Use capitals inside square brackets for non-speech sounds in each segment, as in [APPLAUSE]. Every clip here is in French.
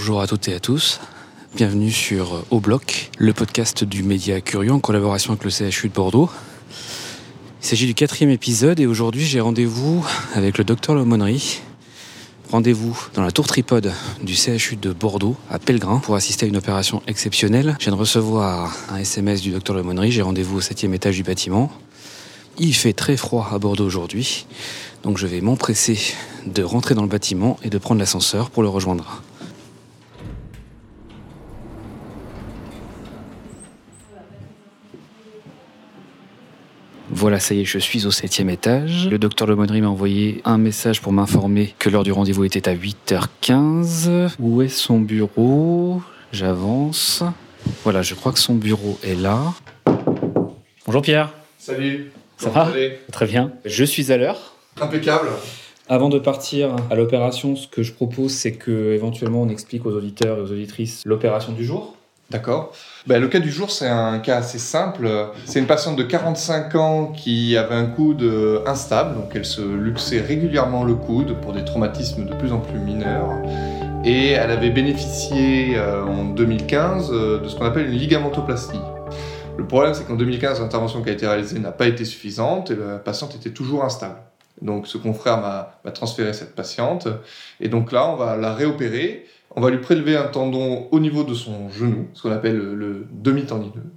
Bonjour à toutes et à tous. Bienvenue sur Au Bloc, le podcast du Média Curieux en collaboration avec le CHU de Bordeaux. Il s'agit du quatrième épisode et aujourd'hui j'ai rendez-vous avec le docteur Lomonnerie. Rendez-vous dans la tour tripode du CHU de Bordeaux, à Pellegrin, pour assister à une opération exceptionnelle. Je viens de recevoir un SMS du docteur Lomonnerie. J'ai rendez-vous au septième étage du bâtiment. Il fait très froid à Bordeaux aujourd'hui, donc je vais m'empresser de rentrer dans le bâtiment et de prendre l'ascenseur pour le rejoindre. Voilà, ça y est, je suis au septième étage. Le docteur Lemonnery m'a envoyé un message pour m'informer que l'heure du rendez-vous était à 8h15. Où est son bureau? J'avance. Voilà, je crois que son bureau est là. Bonjour Pierre. Salut. Ça va? Très bien. Je suis à l'heure. Impeccable. Avant de partir à l'opération, ce que je propose, c'est que éventuellement on explique aux auditeurs et aux auditrices l'opération du jour. D'accord. Ben, le cas du jour, c'est un cas assez simple. C'est une patiente de 45 ans qui avait un coude euh, instable, donc elle se luxait régulièrement le coude pour des traumatismes de plus en plus mineurs. Et elle avait bénéficié euh, en 2015 euh, de ce qu'on appelle une ligamentoplastie. Le problème, c'est qu'en 2015, l'intervention qui a été réalisée n'a pas été suffisante et la patiente était toujours instable. Donc ce confrère m'a m'a transféré cette patiente. Et donc là, on va la réopérer. On va lui prélever un tendon au niveau de son genou, ce qu'on appelle le, demi-tendineux.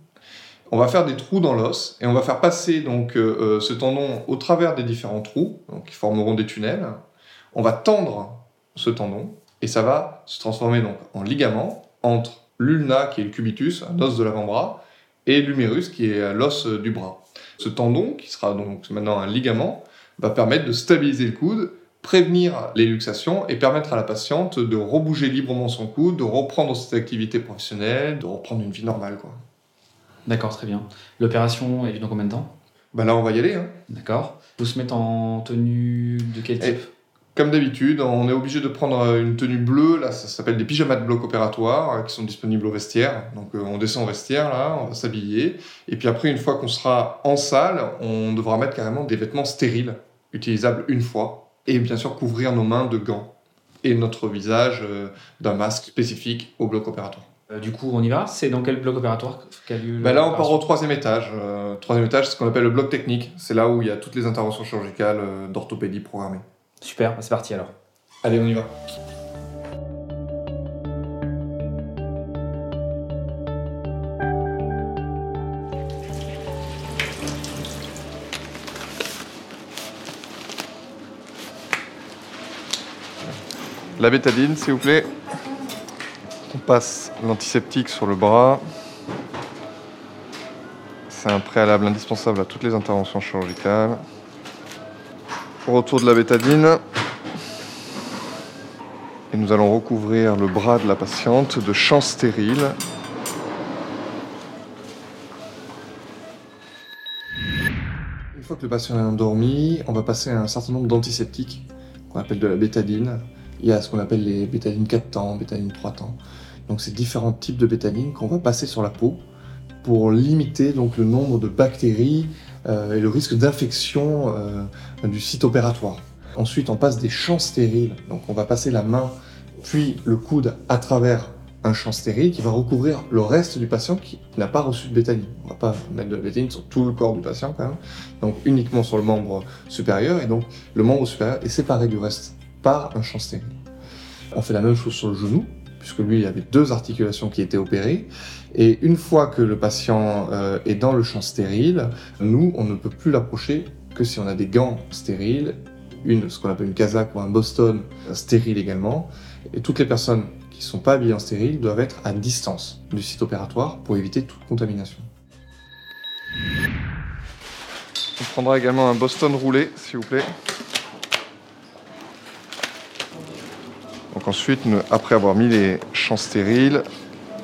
On va faire des trous dans l'os et on va faire passer donc euh, euh, ce tendon au travers des différents trous, donc qui formeront des tunnels. On va tendre ce tendon et ça va se transformer donc en ligament entre l'ulna qui est le cubitus, un os de l'avant-bras, et l'humérus qui est l'os du bras. Ce tendon, qui sera donc maintenant un ligament, va permettre de stabiliser le coude, prévenir les luxations et permettre à la patiente de rebouger librement son coude, de reprendre cette activité professionnelle, de reprendre une vie normale. Quoi. D'accord, très bien. L'opération est dans combien de temps? Bah là, on va y aller. Hein. D'accord. Vous se mettre en tenue de quel type? Comme d'habitude, on est obligé de prendre une tenue bleue. Là, ça s'appelle des pyjamas de bloc opératoire euh, qui sont disponibles au vestiaire. Donc, euh, on descend au vestiaire, là, on va s'habiller. Et puis après, une fois qu'on sera en salle, on devra mettre carrément des vêtements stériles, utilisables une fois. Et bien sûr, couvrir nos mains de gants et notre visage euh, d'un masque spécifique au bloc opératoire. Euh, Du coup, on y va C'est dans quel bloc opératoire qu'a lieu Ben là, on part au troisième étage. Euh, troisième étage, c'est ce qu'on appelle le bloc technique. C'est là où il y a toutes les interventions chirurgicales euh, d'orthopédie programmées. Super, bah, c'est parti alors. Allez, on y va. La bétadine, s'il vous plaît. On passe l'antiseptique sur le bras. C'est un préalable indispensable à toutes les interventions chirurgicales. Retour de la bétadine. Et nous allons recouvrir le bras de la patiente de champs stériles. Une fois que le patient est endormi, on va passer un certain nombre d'antiseptiques qu'on appelle de la bétadine. Il y a ce qu'on appelle les bétadines 4 temps, bétadine 3 temps. Donc c'est différents types de bétadine qu'on va passer sur la peau pour limiter donc le nombre de bactéries euh, et le risque d'infection euh, du site opératoire. Ensuite, on passe des champs stériles. Donc on va passer la main puis le coude à travers un champ stérile qui va recouvrir le reste du patient qui n'a pas reçu de bétadine. On va pas mettre de la bétadine sur tout le corps du patient quand même, donc uniquement sur le membre supérieur et donc le membre supérieur est séparé du reste par un champ stérile. On fait la même chose sur le genou, puisque lui, il avait deux articulations qui étaient opérées. Et une fois que le patient euh, est dans le champ stérile, nous, on ne peut plus l'approcher que si on a des gants stériles, une, ce qu'on appelle une casaque ou un Boston euh, stérile également. Et toutes les personnes qui ne sont pas habillées en stérile doivent être à distance du site opératoire pour éviter toute contamination. On prendra également un Boston roulé, s'il vous plaît. Ensuite, après avoir mis les champs stériles,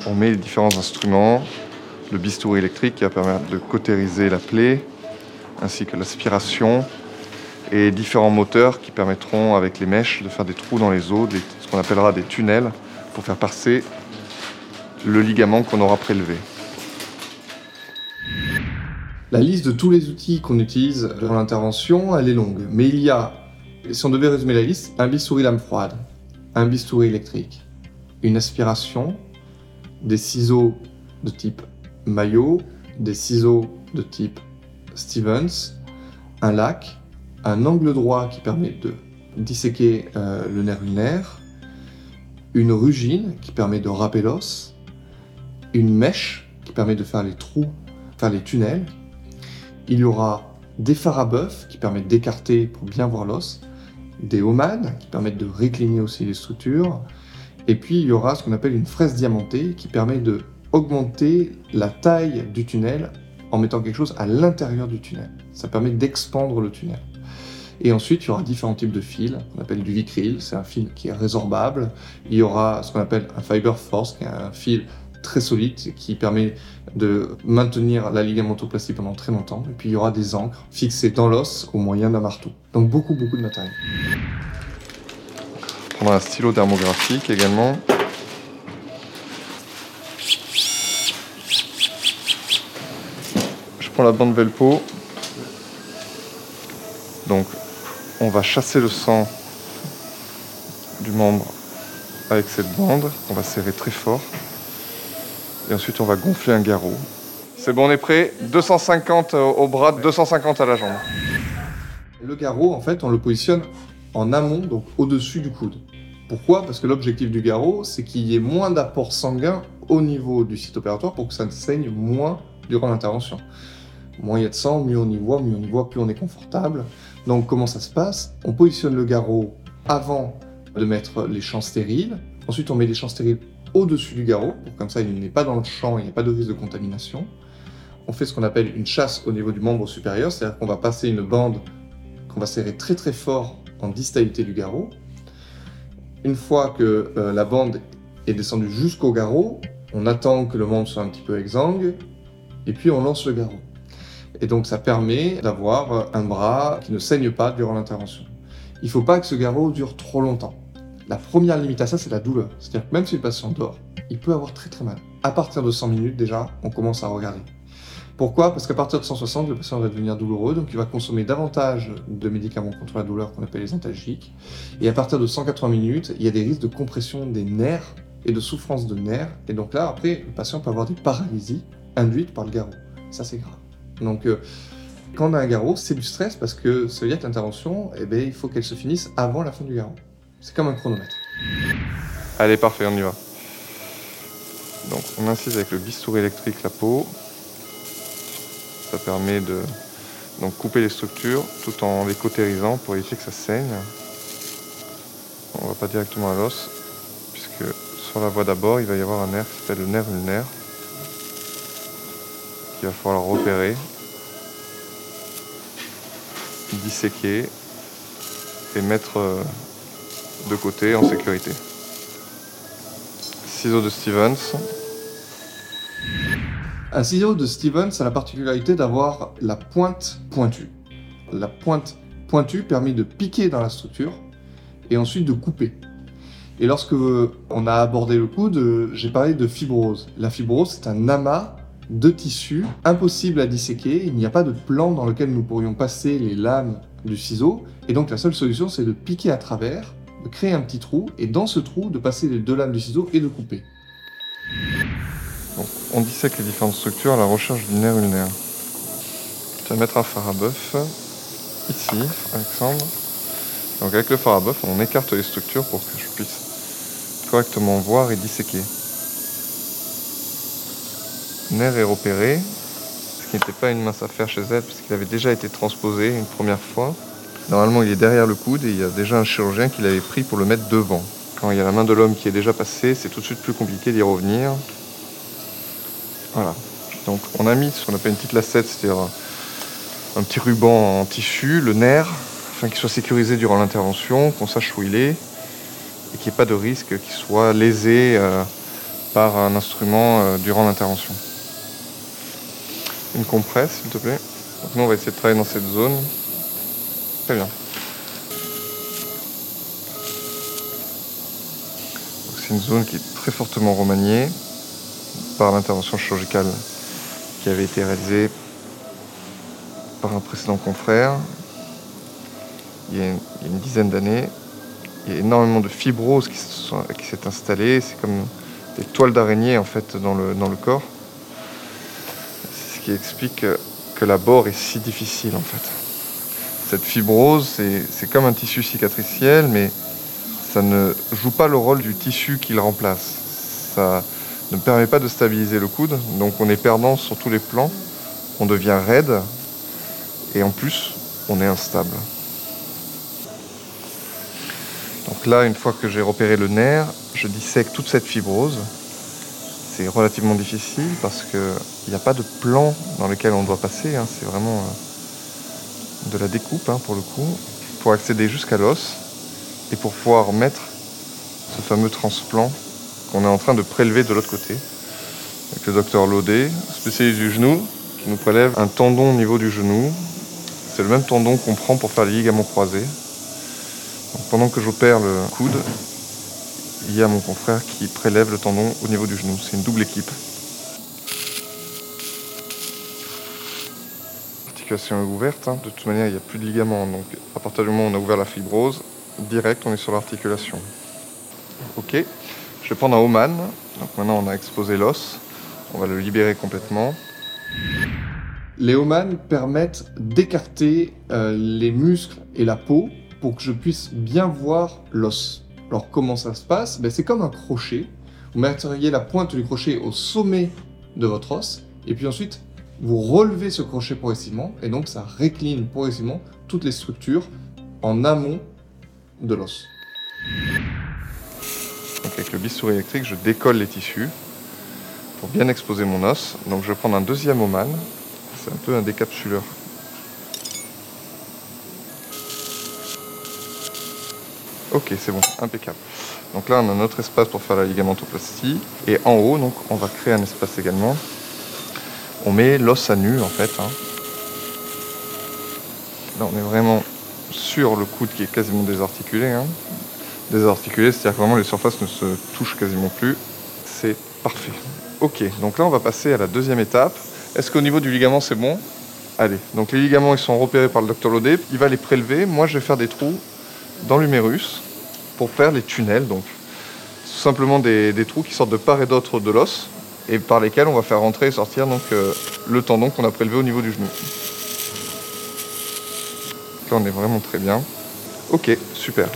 on met les différents instruments, le bistouri électrique qui va permettre de cautériser la plaie, ainsi que l'aspiration, et différents moteurs qui permettront avec les mèches de faire des trous dans les os, ce qu'on appellera des tunnels, pour faire passer le ligament qu'on aura prélevé. La liste de tous les outils qu'on utilise durant l'intervention, elle est longue. Mais il y a, si on devait résumer la liste, un bistouri lame froide, un bistouri électrique, une aspiration, des ciseaux de type Maillot, des ciseaux de type Stevens, un lac, un angle droit qui permet de disséquer euh, le nerf ulnaire, une rugine qui permet de râper l'os, une mèche qui permet de faire les trous, faire les tunnels. Il y aura des phares à bœuf qui permettent d'écarter pour bien voir l'os, des homades qui permettent de récliner aussi les structures, et puis il y aura ce qu'on appelle une fraise diamantée qui permet de augmenter la taille du tunnel en mettant quelque chose à l'intérieur du tunnel. Ça permet d'expandre le tunnel. Et ensuite, il y aura différents types de fils, qu'on appelle du vicryl, c'est un fil qui est résorbable. Il y aura ce qu'on appelle un fiber force, qui est un fil très solide qui permet de maintenir la ligamentoplastie pendant très longtemps. Et puis il y aura des encres fixées dans l'os au moyen d'un marteau. Donc beaucoup, beaucoup de matériel. On un stylo thermographique également. Je prends la bande Velpo. Donc on va chasser le sang du membre avec cette bande. On va serrer très fort. Ensuite, on va gonfler un garrot. C'est bon, on est prêt 250 au bras, 250 à la jambe. Le garrot, en fait, on le positionne en amont, donc au-dessus du coude. Pourquoi? Parce que l'objectif du garrot, c'est qu'il y ait moins d'apport sanguin au niveau du site opératoire pour que ça ne saigne moins durant l'intervention. Moins il y a de sang, mieux on y voit, mieux on y voit, plus on est confortable. Donc comment ça se passe? On positionne le garrot avant de mettre les champs stériles. Ensuite, on met les champs stériles au-dessus du garrot, comme ça il n'est pas dans le champ, il n'y a pas de risque de contamination. On fait ce qu'on appelle une chasse au niveau du membre supérieur, c'est-à-dire qu'on va passer une bande qu'on va serrer très très fort en distalité du garrot. Une fois que euh, la bande est descendue jusqu'au garrot, on attend que le membre soit un petit peu exsangue, et puis on lance le garrot. Et donc ça permet d'avoir un bras qui ne saigne pas durant l'intervention. Il ne faut pas que ce garrot dure trop longtemps. La première limite à ça, c'est la douleur. C'est-à-dire que même si le patient dort, il peut avoir très très mal. À partir de 100 minutes déjà, on commence à regarder. Pourquoi? Parce qu'à partir de 160, le patient va devenir douloureux, donc il va consommer davantage de médicaments contre la douleur qu'on appelle les antalgiques. Et à partir de 180 minutes, il y a des risques de compression des nerfs et de souffrance de nerfs. Et donc là, après, le patient peut avoir des paralysies induites par le garrot. Ça, c'est grave. Donc, euh, quand on a un garrot, c'est du stress parce que ça veut dire l'intervention, eh ben, il faut qu'elle se finisse avant la fin du garrot. C'est comme un chronomètre. Allez, parfait, on y va. Donc, on incise avec le bistouri électrique la peau. Ça permet de donc, couper les structures tout en les cautérisant pour éviter que ça saigne. On va pas directement à l'os, puisque sur la voie d'abord, il va y avoir un nerf qui s'appelle le nerf ulnaire qu'il va falloir repérer, disséquer et mettre euh, de côté en sécurité. Ciseaux de Stevens. Un ciseau de Stevens a la particularité d'avoir la pointe pointue. La pointe pointue permet de piquer dans la structure et ensuite de couper. Et lorsque on a abordé le coude, j'ai parlé de fibrose. La fibrose, c'est un amas de tissu, impossible à disséquer, il n'y a pas de plan dans lequel nous pourrions passer les lames du ciseau, et donc la seule solution c'est de piquer à travers, de créer un petit trou, et dans ce trou de passer les deux lames du ciseau et de couper. on dissèque les différentes structures à la recherche du nerf ulnaire. Je vais mettre un phare à bœuf, ici, Alexandre. Donc avec le phare à bœuf, on écarte les structures pour que je puisse correctement voir et disséquer nerf est repéré, ce qui n'était pas une mince affaire chez elle, parce qu'il avait déjà été transposé une première fois. Normalement, il est derrière le coude et il y a déjà un chirurgien qui l'avait pris pour le mettre devant. Quand il y a la main de l'homme qui est déjà passée, c'est tout de suite plus compliqué d'y revenir. Voilà. Donc on a mis ce qu'on appelle une petite lacette, c'est-à-dire un petit ruban en tissu, le nerf, afin qu'il soit sécurisé durant l'intervention, qu'on sache où il est, et qu'il n'y ait pas de risque qu'il soit lésé euh, par un instrument euh, durant l'intervention. Une compresse, s'il te plaît. Donc nous, on va essayer de travailler dans cette zone. C'est une zone qui est très fortement remaniée par l'intervention chirurgicale qui avait été réalisée par un précédent confrère il y a une, dizaine d'années. Il y a énormément de fibrose qui s'est installée. C'est comme des toiles d'araignée en fait dans le, dans le corps. C'est ce qui explique que, que la bore est si difficile en fait. Cette fibrose, c'est comme un tissu cicatriciel, mais ça ne joue pas le rôle du tissu qui le remplace. Ça ne permet pas de stabiliser le coude, donc on est perdant sur tous les plans. On devient raide et en plus, on est instable. Donc là, une fois que j'ai repéré le nerf, je dissèque toute cette fibrose. C'est relativement difficile parce qu'il n'y a pas de plan dans lequel on doit passer. hein. C'est vraiment euh, de la découpe hein, pour le coup, pour accéder jusqu'à l'os et pour pouvoir mettre ce fameux transplant qu'on est en train de prélever de l'autre côté. Avec le docteur Laudet, spécialiste du genou, qui nous prélève un tendon au niveau du genou. C'est le même tendon qu'on prend pour faire les ligaments croisés. Donc, pendant que j'opère le coude, il y a mon confrère qui prélève le tendon au niveau du genou. C'est une double équipe. Est ouverte. hein. De toute manière, il n'y a plus de ligaments. Donc, à partir du moment où on a ouvert la fibrose, direct, on est sur l'articulation. Ok. Je vais prendre un Oman. Donc maintenant, on a exposé l'os. On va le libérer complètement. Les Oman permettent d'écarter euh, les muscles et la peau pour que je puisse bien voir l'os. Alors comment ça se passe? Ben, C'est comme un crochet. Vous mettriez la pointe du crochet au sommet de votre os et puis ensuite vous relevez ce crochet progressivement et donc ça récline progressivement toutes les structures en amont de l'os. Avec le bistouri électrique, je décolle les tissus pour bien exposer mon os. Donc je vais prendre un deuxième Oman. C'est un peu un décapsuleur. Ok, c'est bon, impeccable. Donc là, on a notre espace pour faire la ligamentoplastie. Et en haut, on va créer un espace également. On met l'os à nu, en fait. hein. Là, on est vraiment sur le coude qui est quasiment désarticulé. hein. Désarticulé, c'est-à-dire que vraiment les surfaces ne se touchent quasiment plus. C'est parfait. Ok, donc là, on va passer à la deuxième étape. Est-ce qu'au niveau du ligament, c'est bon? Allez, donc les ligaments, ils sont repérés par le docteur Laudet. Il va les prélever. Moi, je vais faire des trous dans l'humérus pour faire les tunnels. Donc, tout simplement des trous qui sortent de part et d'autre de l'os et par lesquels on va faire rentrer et sortir donc, euh, le tendon qu'on a prélevé au niveau du genou. Là, on est vraiment très bien. Ok, super.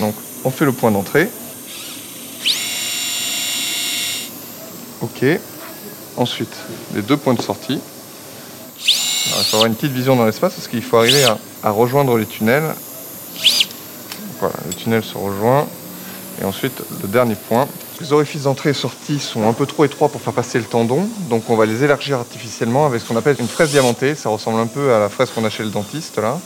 Donc, on fait le point d'entrée. Ok. Ensuite, les deux points de sortie. Il faut avoir une petite vision dans l'espace parce qu'il faut arriver à, à rejoindre les tunnels. Voilà, le tunnel se rejoint. Et ensuite, le dernier point. Les orifices d'entrée et sortie sont un peu trop étroits pour faire passer le tendon. Donc on va les élargir artificiellement avec ce qu'on appelle une fraise diamantée. Ça ressemble un peu à la fraise qu'on a chez le dentiste là.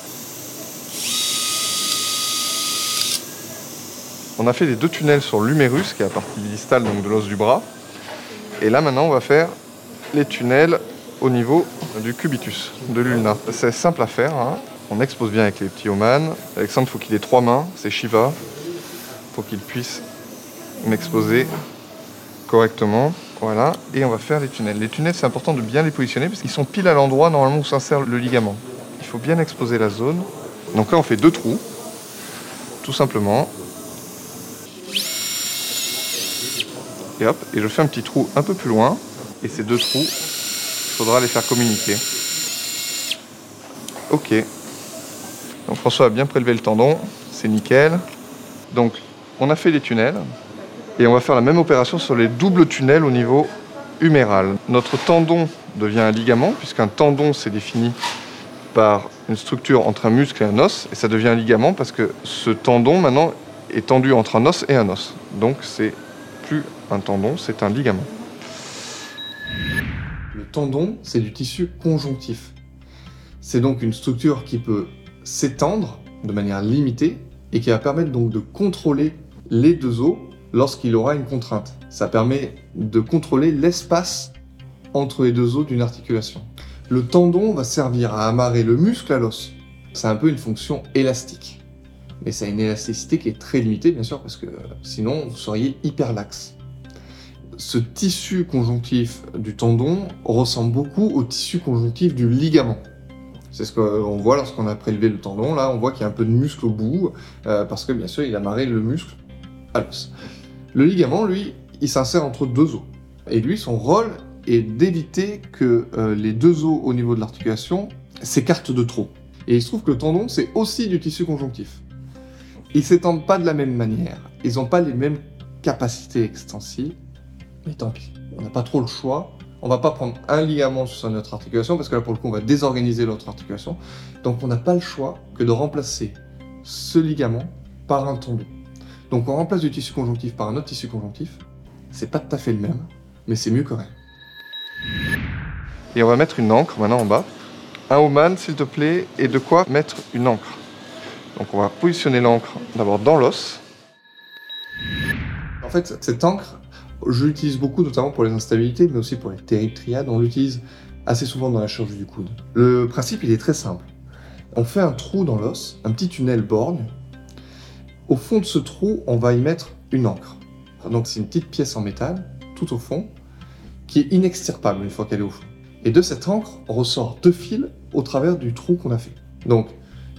On a fait les deux tunnels sur l'humérus, qui est la partie distale donc de l'os du bras. Et là maintenant, on va faire les tunnels au niveau du cubitus, de l'ulna. C'est simple à faire. hein. On expose bien avec les petits oman. Alexandre, il faut qu'il ait trois mains. C'est Shiva. Pour qu'il puisse m'exposer correctement. Voilà. Et on va faire les tunnels. Les tunnels, c'est important de bien les positionner parce qu'ils sont pile à l'endroit normalement où s'insère le ligament. Il faut bien exposer la zone. Donc là, on fait deux trous. Tout simplement. Et hop, et je fais un petit trou un peu plus loin. Et ces deux trous, il faudra les faire communiquer. Ok. Donc François a bien prélevé le tendon, c'est nickel. Donc on a fait les tunnels et on va faire la même opération sur les doubles tunnels au niveau huméral. Notre tendon devient un ligament puisqu'un tendon c'est défini par une structure entre un muscle et un os et ça devient un ligament parce que ce tendon maintenant est tendu entre un os et un os. Donc c'est plus un tendon, c'est un ligament. Le tendon, c'est du tissu conjonctif. C'est donc une structure qui peut s'étendre de manière limitée et qui va permettre donc de contrôler les deux os lorsqu'il aura une contrainte. Ça permet de contrôler l'espace entre les deux os d'une articulation. Le tendon va servir à amarrer le muscle à l'os. C'est un peu une fonction élastique. Mais ça une élasticité qui est très limitée, bien sûr, parce que sinon vous seriez hyper laxe. Ce tissu conjonctif du tendon ressemble beaucoup au tissu conjonctif du ligament. C'est ce qu'on voit lorsqu'on a prélevé le tendon. Là, on voit qu'il y a un peu de muscle au bout, euh, parce que bien sûr, il a marré le muscle à l'os. Le ligament, lui, il s'insère entre deux os. Et lui, son rôle est d'éviter que euh, les deux os au niveau de l'articulation s'écartent de trop. Et il se trouve que le tendon, c'est aussi du tissu conjonctif. Ils s'étendent pas de la même manière. Ils n'ont pas les mêmes capacités extensives. Mais tant pis, on n'a pas trop le choix. On va pas prendre un ligament sur notre articulation parce que là pour le coup on va désorganiser l'autre articulation. Donc on n'a pas le choix que de remplacer ce ligament par un tendon. Donc on remplace du tissu conjonctif par un autre tissu conjonctif. C'est pas tout à fait le même, mais c'est mieux que rien. Et on va mettre une encre maintenant en bas. Un Oman s'il te plaît, et de quoi mettre une encre. Donc on va positionner l'encre d'abord dans l'os. En fait, cette encre, je l'utilise beaucoup notamment pour les instabilités, mais aussi pour les terribles triades. On l'utilise assez souvent dans la chirurgie du coude. Le principe, il est très simple. On fait un trou dans l'os, un petit tunnel borgne. Au fond de ce trou, on va y mettre une encre. Donc c'est une petite pièce en métal, tout au fond, qui est inextirpable une fois qu'elle est au fond. Et de cette encre, ressort deux fils au travers du trou qu'on a fait. Donc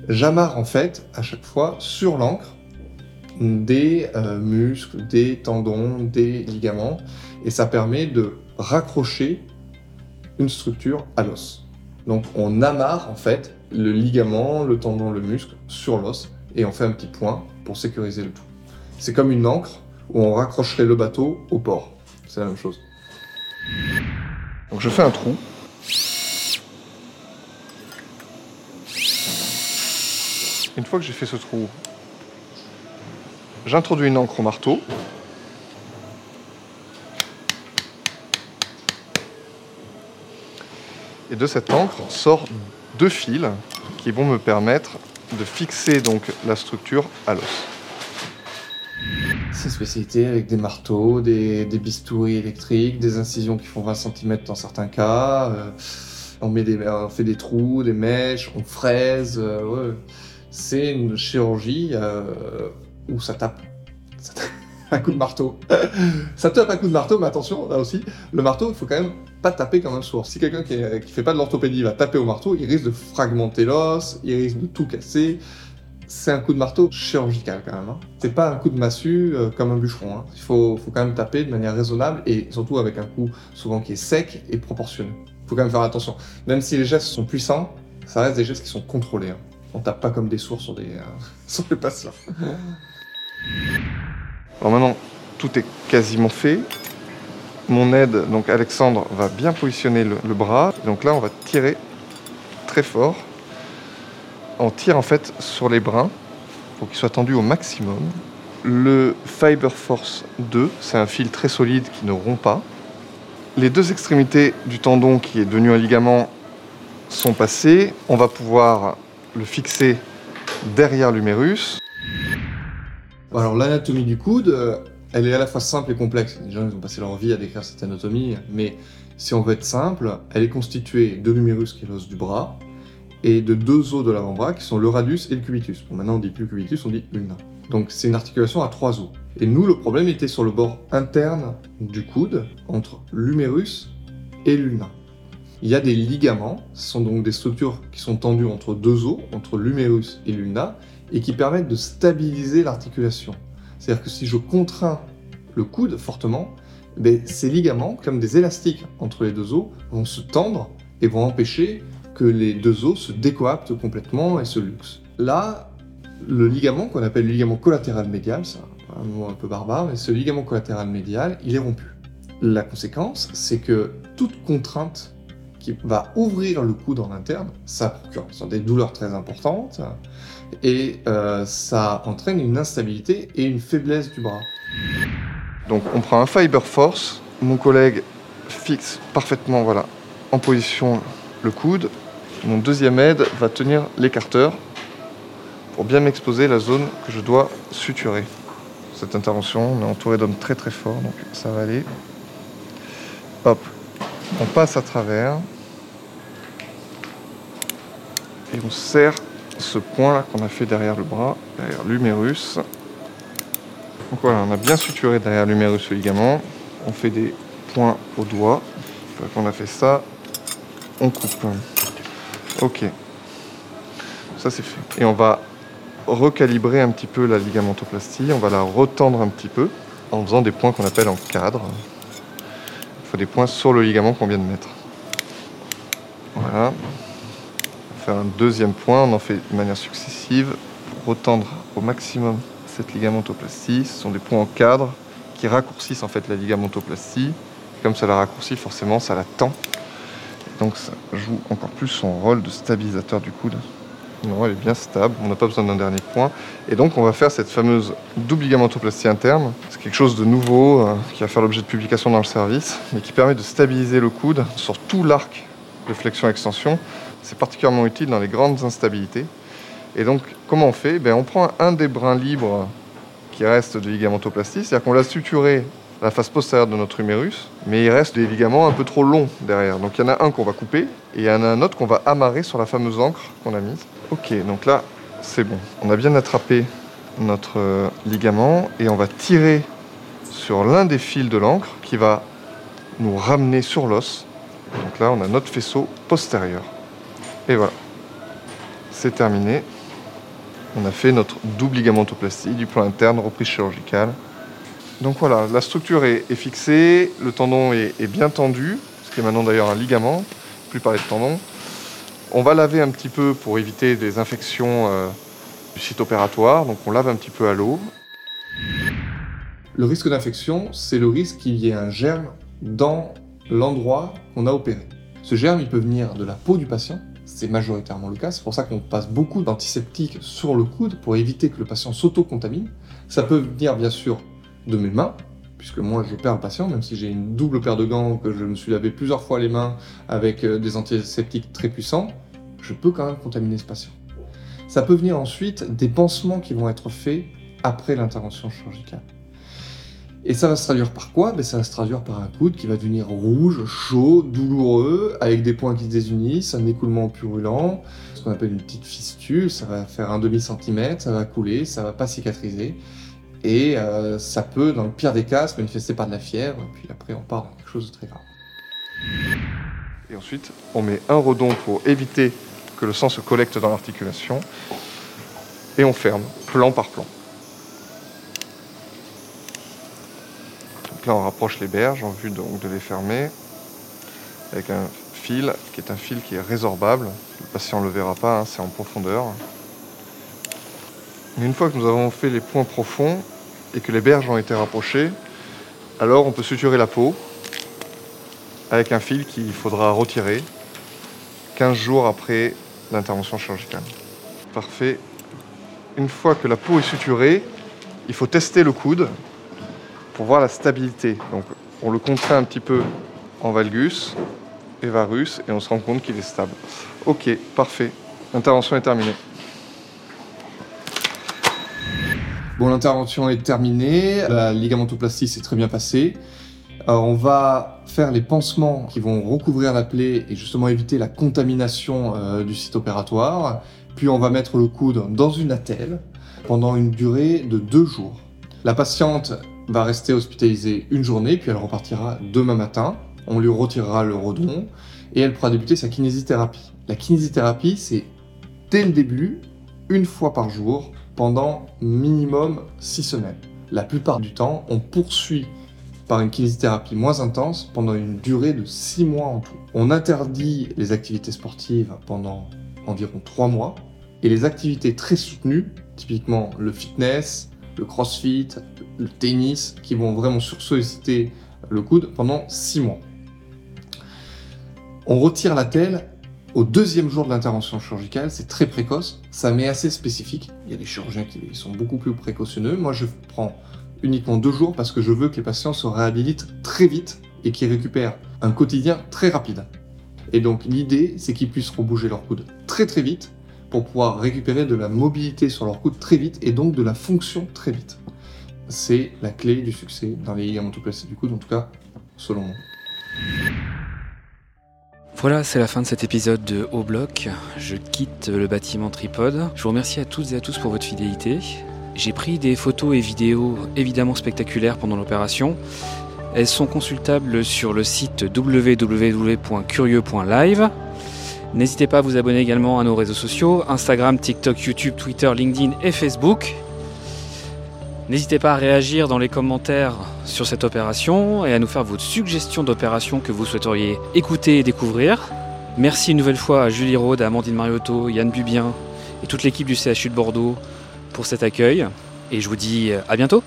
j'amarre en fait à chaque fois sur l'encre des euh, muscles, des tendons, des ligaments, et ça permet de raccrocher une structure à l'os. Donc on amarre en fait le ligament, le tendon, le muscle sur l'os, et on fait un petit point pour sécuriser le tout. C'est comme une encre où on raccrocherait le bateau au port. C'est la même chose. Donc je fais un trou. Une fois que j'ai fait ce trou, J'introduis une encre au marteau. Et de cette encre sort deux fils qui vont me permettre de fixer donc la structure à l'os. C'est une spécialité avec des marteaux, des, bistouris électriques, des incisions qui font 20 cm dans certains cas. Euh, des, on fait des trous, des mèches, on fraise. Euh, C'est une chirurgie euh, où ça tape. Ça tape [LAUGHS] un coup de marteau. ça tape un coup de marteau, mais attention, là aussi, le marteau, il faut quand même pas taper comme un sourd. Si quelqu'un qui, qui fait pas de l'orthopédie va taper au marteau, il risque de fragmenter l'os, il risque de tout casser. C'est un coup de marteau chirurgical quand même. Hein. C'est pas un coup de massue euh, comme un bûcheron. Hein. Il faut, faut, quand même taper de manière raisonnable et surtout avec un coup souvent qui est sec et proportionné. Il faut quand même faire attention. Même si les gestes sont puissants, ça reste des gestes qui sont contrôlés. Hein. On tape pas comme des sourds sur, des, euh, [LAUGHS] sur les patients. Alors maintenant, tout est quasiment fait. Mon aide, donc Alexandre, va bien positionner le, bras. Donc là, on va tirer très fort. On tire en fait sur les brins pour qu'ils soient tendus au maximum. Le Fiber Force 2, c'est un fil très solide qui ne rompt pas. Les deux extrémités du tendon qui est devenu un ligament sont passées. On va pouvoir le fixer derrière l'humérus. Alors l'anatomie du coude, euh, elle est à la fois simple et complexe. Les gens ont passé leur vie à décrire cette anatomie, mais si on veut être simple, elle est constituée de l'humérus qui est l'os du bras et de deux os de l'avant-bras qui sont le radius et le cubitus. Bon, maintenant on dit plus cubitus, on dit ulna. Donc c'est une articulation à trois os. Et nous, le problème était sur le bord interne du coude, entre l'humérus et l'ulna. Il y a des ligaments, ce sont donc des structures qui sont tendues entre deux os, entre l'humérus et l'ulna, et qui permettent de stabiliser l'articulation. C'est-à-dire que si je contrains le coude fortement, ben, ces ligaments, comme des élastiques entre les deux os, vont se tendre et vont empêcher que les deux os se décoaptent complètement et se luxent. Là, le ligament qu'on appelle le ligament collatéral médial, c'est un mot un peu barbare, mais ce ligament collatéral médial, il est rompu. La conséquence, c'est que toute contrainte qui va ouvrir le coude en interne, ça procure des douleurs très importantes et euh, ça entraîne une instabilité et une faiblesse du bras. Donc on prend un fiber force, mon collègue fixe parfaitement voilà, en position le coude mon deuxième aide va tenir l'écarteur pour bien m'exposer la zone que je dois suturer. Cette intervention, on est entouré d'hommes très très forts, donc ça va aller. Hop, on passe à travers et on serre ce point là qu'on a fait derrière le bras, derrière l'humérus. Donc voilà, on a bien suturé derrière l'humérus le ligament. On fait des points au doigt. Une qu'on a fait ça, on coupe. Ok. Ça c'est fait. Et on va recalibrer un petit peu la ligamentoplastie. On va la retendre un petit peu en faisant des points qu'on appelle en cadre. Il faut des points sur le ligament qu'on vient de mettre. Voilà. Un deuxième point. On en fait de manière successive pour retendre au maximum cette ligamentoplastie. Ce sont des points en cadre qui raccourcissent en fait la ligamentoplastie. Comme ça la raccourcit, forcément, ça la tend. Donc ça joue encore plus son rôle de stabilisateur du coude. Non, elle est bien stable, on n'a pas besoin d'un dernier point. Et donc on va faire cette fameuse double ligamentoplastie interne. C'est quelque chose de nouveau euh, qui va faire l'objet de publication dans le service, mais qui permet de stabiliser le coude sur tout l'arc de flexion-extension. C'est particulièrement utile dans les grandes instabilités. Et donc comment on fait? Ben, On prend un des brins libres qui reste de ligamentoplastie, c'est-à-dire qu'on l'a suturé la face postérieure de notre humérus, mais il reste des ligaments un peu trop longs derrière. Donc il y en a un qu'on va couper et il y en a un autre qu'on va amarrer sur la fameuse encre qu'on a mise. Ok, donc là c'est bon. On a bien attrapé notre ligament et on va tirer sur l'un des fils de l'encre qui va nous ramener sur l'os. Donc là on a notre faisceau postérieur. Et voilà, c'est terminé. On a fait notre double ligamentoplastie du plan interne, reprise chirurgicale. Donc voilà, la structure est, fixée, le tendon est, bien tendu, ce qui est maintenant d'ailleurs un ligament, plus parler de tendon. On va laver un petit peu pour éviter des infections euh, du site opératoire, donc on lave un petit peu à l'eau. Le risque d'infection, c'est le risque qu'il y ait un germe dans l'endroit qu'on a opéré. Ce germe, il peut venir de la peau du patient, c'est majoritairement le cas, c'est pour ça qu'on passe beaucoup d'antiseptiques sur le coude pour éviter que le patient s'auto-contamine. Ça peut venir bien sûr de mes mains, puisque moi je perds le patient, même si j'ai une double paire de gants, que je me suis lavé plusieurs fois les mains avec euh, des antiseptiques très puissants, je peux quand même contaminer ce patient. Ça peut venir ensuite des pansements qui vont être faits après l'intervention chirurgicale. Et ça va se traduire par quoi? Ben, Ça va se traduire par un coude qui va devenir rouge, chaud, douloureux, avec des points qui se désunissent, un écoulement purulent, ce qu'on appelle une petite fistule, ça va faire un demi-centimètre, ça va couler, ça va pas cicatriser. Et euh, ça peut, dans le pire des cas, se manifester par de la fièvre, puis après on part dans quelque chose de très grave. Et ensuite, on met un redon pour éviter que le sang se collecte dans l'articulation, et on ferme, plan par plan. Donc là, on rapproche les berges en vue donc de les fermer avec un fil qui est un fil qui est résorbable. Le patient ne le verra pas, hein, c'est en profondeur. Mais une fois que nous avons fait les points profonds et que les berges ont été rapprochées, alors on peut suturer la peau avec un fil qu'il faudra retirer 15 jours après l'intervention chirurgicale. Parfait. Une fois que la peau est suturée, il faut tester le coude pour voir la stabilité. Donc on le contraint un petit peu en valgus et varus et on se rend compte qu'il est stable. Ok, parfait. L'intervention est terminée. Bon, l'intervention est terminée, la ligamentoplastie s'est très bien passée. On va faire les pansements qui vont recouvrir la plaie et justement éviter la contamination euh, du site opératoire. Puis on va mettre le coude dans une attelle pendant une durée de deux jours. La patiente va rester hospitalisée une journée, puis elle repartira demain matin. On lui retirera le redon et elle pourra débuter sa kinésithérapie. La kinésithérapie, c'est dès le début, une fois par jour, pendant minimum 6 semaines. La plupart du temps, on poursuit par une kinésithérapie moins intense pendant une durée de 6 mois en tout. On interdit les activités sportives pendant environ 3 mois et les activités très soutenues, typiquement le fitness, le crossfit, le tennis, qui vont vraiment sursolliciter le coude pendant 6 mois. On retire la telle au deuxième jour de l'intervention chirurgicale, c'est très précoce, ça m'est assez spécifique. Il y a des chirurgiens qui sont beaucoup plus précautionneux. Moi, je prends uniquement deux jours parce que je veux que les patients se réhabilitent très vite et qu'ils récupèrent un quotidien très rapide. Et donc l'idée, c'est qu'ils puissent rebouger leur coude très très vite pour pouvoir récupérer de la mobilité sur leur coude très vite et donc de la fonction très vite. C'est la clé du succès dans les ligaments-tout-placés du coude, en tout cas selon moi. Voilà, c'est la fin de cet épisode de Haut Bloc. Je quitte le bâtiment Tripod. Je vous remercie à toutes et à tous pour votre fidélité. J'ai pris des photos et vidéos évidemment spectaculaires pendant l'opération. Elles sont consultables sur le site www.curieux.live. N'hésitez pas à vous abonner également à nos réseaux sociaux, Instagram, TikTok, YouTube, Twitter, LinkedIn et Facebook. N'hésitez pas à réagir dans les commentaires sur cette opération et à nous faire votre suggestion d'opération que vous souhaiteriez écouter et découvrir. Merci une nouvelle fois à Julie Rode, à Amandine Mariotto, Yann Bubien et toute l'équipe du CHU de Bordeaux pour cet accueil. Et je vous dis à bientôt.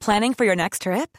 Planning for your next trip?